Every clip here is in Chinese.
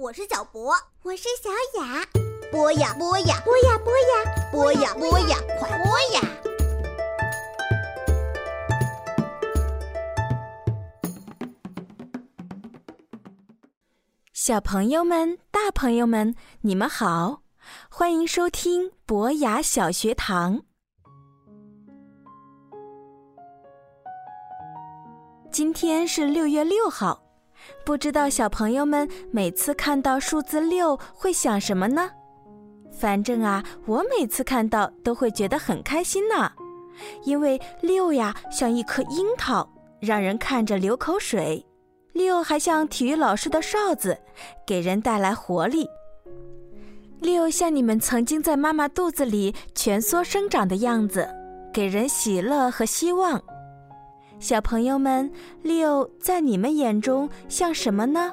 我是小博，我是小雅。播呀播呀，播呀播呀，播呀播呀，快播呀！小朋友们、大朋友们，你们好，欢迎收听博雅小学堂。今天是六月六号，不知道小朋友们每次看到数字六会想什么呢？反正啊，我每次看到都会觉得很开心呢，因为六呀像一颗樱桃，让人看着流口水；六还像体育老师的哨子，给人带来活力。六像你们曾经在妈妈肚子里蜷缩生长的样子，给人喜乐和希望。小朋友们，六在你们眼中像什么呢？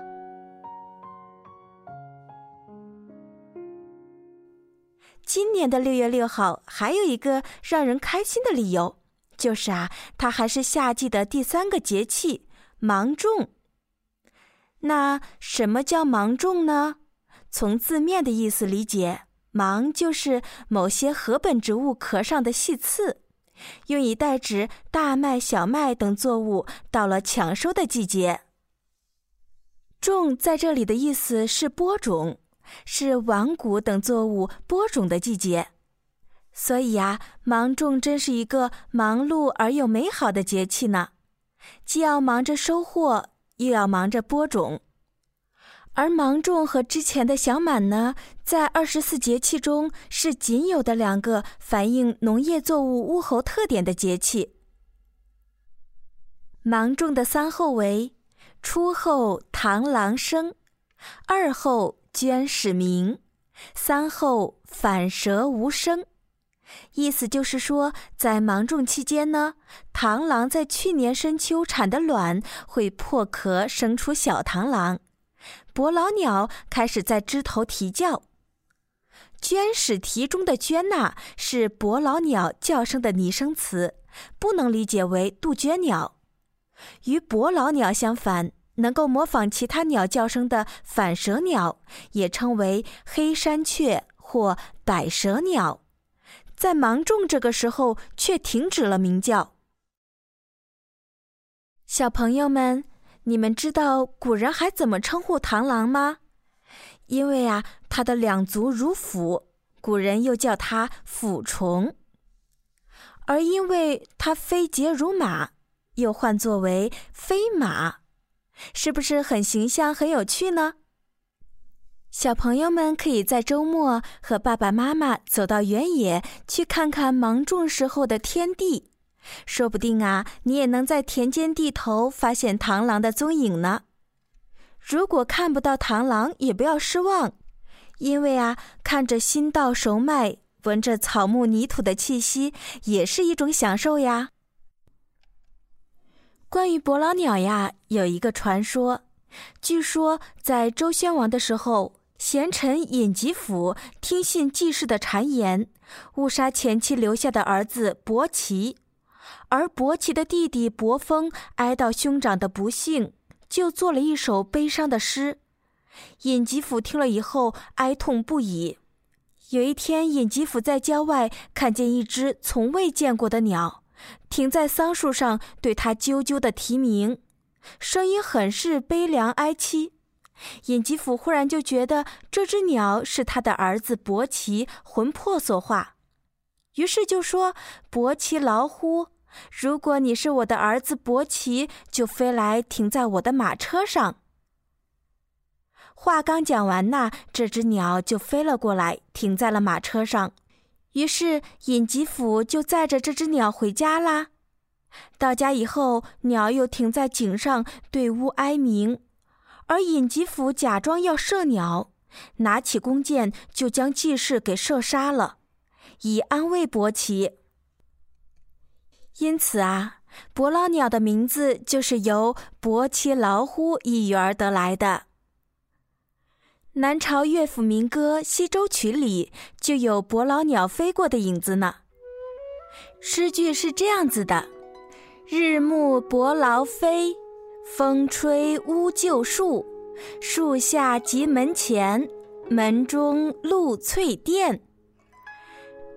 今年的六月六号还有一个让人开心的理由，就是啊，它还是夏季的第三个节气——芒种。那什么叫芒种呢？从字面的意思理解，芒就是某些禾本植物壳上的细刺。用以代指大麦、小麦等作物到了抢收的季节。种在这里的意思是播种，是晚谷等作物播种的季节。所以啊，芒种真是一个忙碌而又美好的节气呢，既要忙着收获，又要忙着播种。而芒种和之前的小满呢，在二十四节气中是仅有的两个反映农业作物物候特点的节气。芒种的三候为：初候螳螂生，二候鹃始鸣，三候反舌无声。意思就是说，在芒种期间呢，螳螂在去年深秋产的卵会破壳生出小螳螂。伯劳鸟开始在枝头啼叫，鹃始啼中的鹃呐是伯劳鸟叫声的拟声词，不能理解为杜鹃鸟。与伯劳鸟相反，能够模仿其他鸟叫声的反舌鸟，也称为黑山雀或百舌鸟，在芒种这个时候却停止了鸣叫。小朋友们。你们知道古人还怎么称呼螳螂吗？因为啊，它的两足如斧，古人又叫它斧虫；而因为它飞节如马，又唤作为飞马。是不是很形象、很有趣呢？小朋友们可以在周末和爸爸妈妈走到原野，去看看芒种时候的天地。说不定啊，你也能在田间地头发现螳螂的踪影呢。如果看不到螳螂，也不要失望，因为啊，看着新稻熟麦，闻着草木泥土的气息，也是一种享受呀。关于伯劳鸟呀，有一个传说，据说在周宣王的时候，贤臣尹吉甫听信季氏的谗言，误杀前妻留下的儿子伯奇。而伯奇的弟弟伯峰哀悼兄长的不幸，就做了一首悲伤的诗。尹吉甫听了以后哀痛不已。有一天，尹吉甫在郊外看见一只从未见过的鸟，停在桑树上，对他啾啾的啼鸣，声音很是悲凉哀凄。尹吉甫忽然就觉得这只鸟是他的儿子伯奇魂魄所化，于是就说：“伯奇劳乎？”如果你是我的儿子伯奇，就飞来停在我的马车上。话刚讲完呢，这只鸟就飞了过来，停在了马车上。于是尹吉甫就载着这只鸟回家啦。到家以后，鸟又停在井上对屋哀鸣，而尹吉甫假装要射鸟，拿起弓箭就将季氏给射杀了，以安慰伯奇。因此啊，伯劳鸟的名字就是由“伯其劳乎”一语而得来的。南朝乐府民歌《西洲曲》里就有伯劳鸟飞过的影子呢。诗句是这样子的：“日暮伯劳飞，风吹乌旧树。树下即门前，门中露翠殿。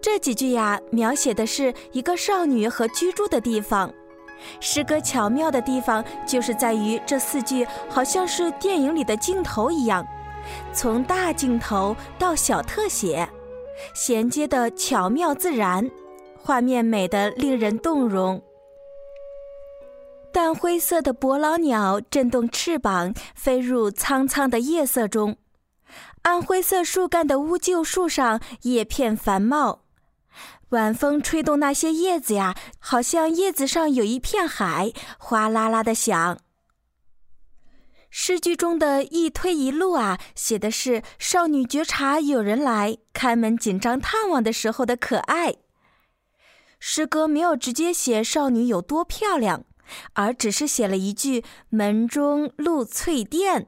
这几句呀，描写的是一个少女和居住的地方。诗歌巧妙的地方，就是在于这四句好像是电影里的镜头一样，从大镜头到小特写，衔接的巧妙自然，画面美得令人动容。淡灰色的伯劳鸟振动翅膀，飞入苍苍的夜色中。暗灰色树干的乌桕树上，叶片繁茂。晚风吹动那些叶子呀，好像叶子上有一片海，哗啦啦的响。诗句中的一推一路啊，写的是少女觉察有人来，开门紧张探望的时候的可爱。诗歌没有直接写少女有多漂亮，而只是写了一句“门中露翠钿”。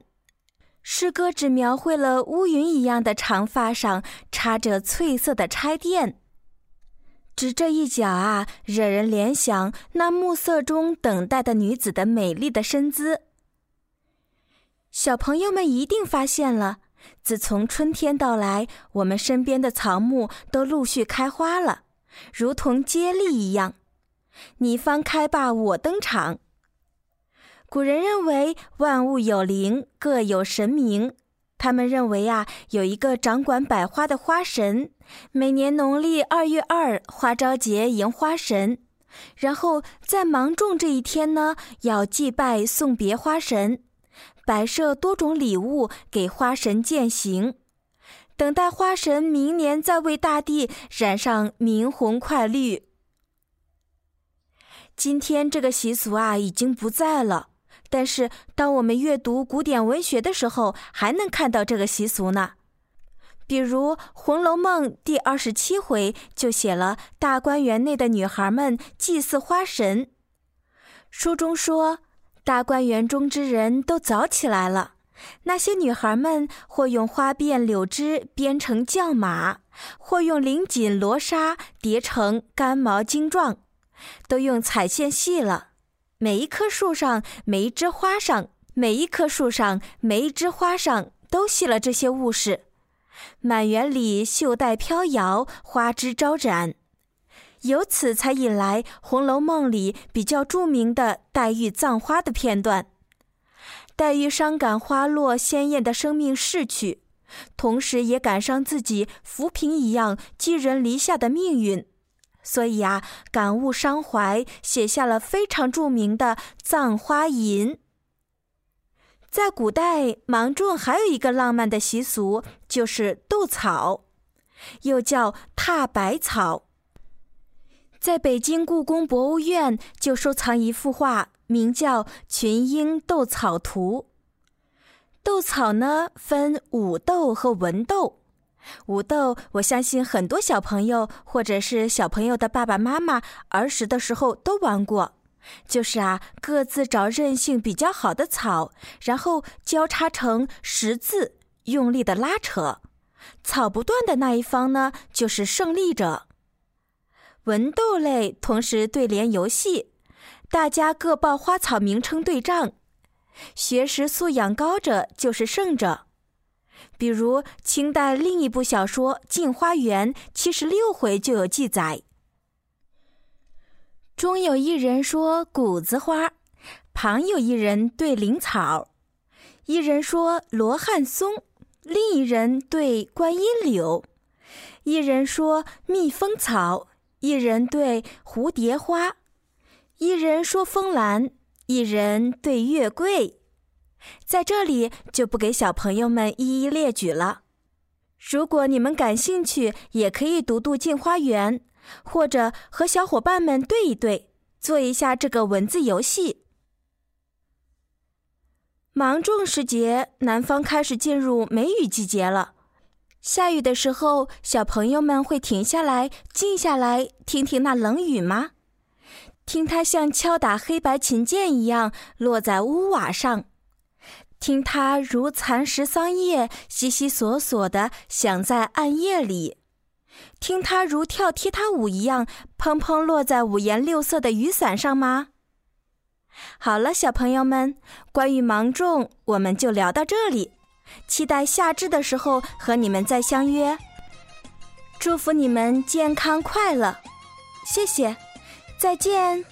诗歌只描绘了乌云一样的长发上插着翠色的钗钿。只这一脚啊，惹人联想那暮色中等待的女子的美丽的身姿。小朋友们一定发现了，自从春天到来，我们身边的草木都陆续开花了，如同接力一样，你方开罢我登场。古人认为万物有灵，各有神明。他们认为啊，有一个掌管百花的花神，每年农历二月二花朝节迎花神，然后在芒种这一天呢，要祭拜送别花神，摆设多种礼物给花神践行，等待花神明年再为大地染上明红快绿。今天这个习俗啊，已经不在了。但是，当我们阅读古典文学的时候，还能看到这个习俗呢。比如《红楼梦》第二十七回就写了大观园内的女孩们祭祀花神。书中说，大观园中之人都早起来了，那些女孩们或用花辫柳枝编成轿马，或用绫锦罗纱叠成干毛精状，都用彩线系了。每一棵树上，每一枝花上，每一棵树上，每一枝花上，都系了这些物事。满园里绣带飘摇，花枝招展，由此才引来《红楼梦》里比较著名的黛玉葬花的片段。黛玉伤感花落鲜艳的生命逝去，同时也感伤自己浮萍一样寄人篱下的命运。所以啊，感悟伤怀，写下了非常著名的《葬花吟》。在古代，芒种还有一个浪漫的习俗，就是斗草，又叫踏百草。在北京故宫博物院就收藏一幅画，名叫《群英斗草图》。斗草呢，分武斗和文斗。武斗，我相信很多小朋友或者是小朋友的爸爸妈妈儿时的时候都玩过。就是啊，各自找韧性比较好的草，然后交叉成十字，用力的拉扯，草不断的那一方呢就是胜利者。文斗类同时对联游戏，大家各报花草名称对仗，学识素养高者就是胜者。比如清代另一部小说《镜花缘》七十六回就有记载，中有一人说谷子花，旁有一人对灵草，一人说罗汉松，另一人对观音柳，一人说蜜蜂草，一人对蝴蝶花，一人说风兰，一人对月桂。在这里就不给小朋友们一一列举了。如果你们感兴趣，也可以读读《镜花缘》，或者和小伙伴们对一对，做一下这个文字游戏。芒种时节，南方开始进入梅雨季节了。下雨的时候，小朋友们会停下来，静下来，听听那冷雨吗？听它像敲打黑白琴键一样落在屋瓦上。听它如蚕食桑叶，悉悉索索地响在暗夜里；听它如跳踢踏舞一样，砰砰落在五颜六色的雨伞上吗？好了，小朋友们，关于芒种，我们就聊到这里。期待夏至的时候和你们再相约。祝福你们健康快乐，谢谢，再见。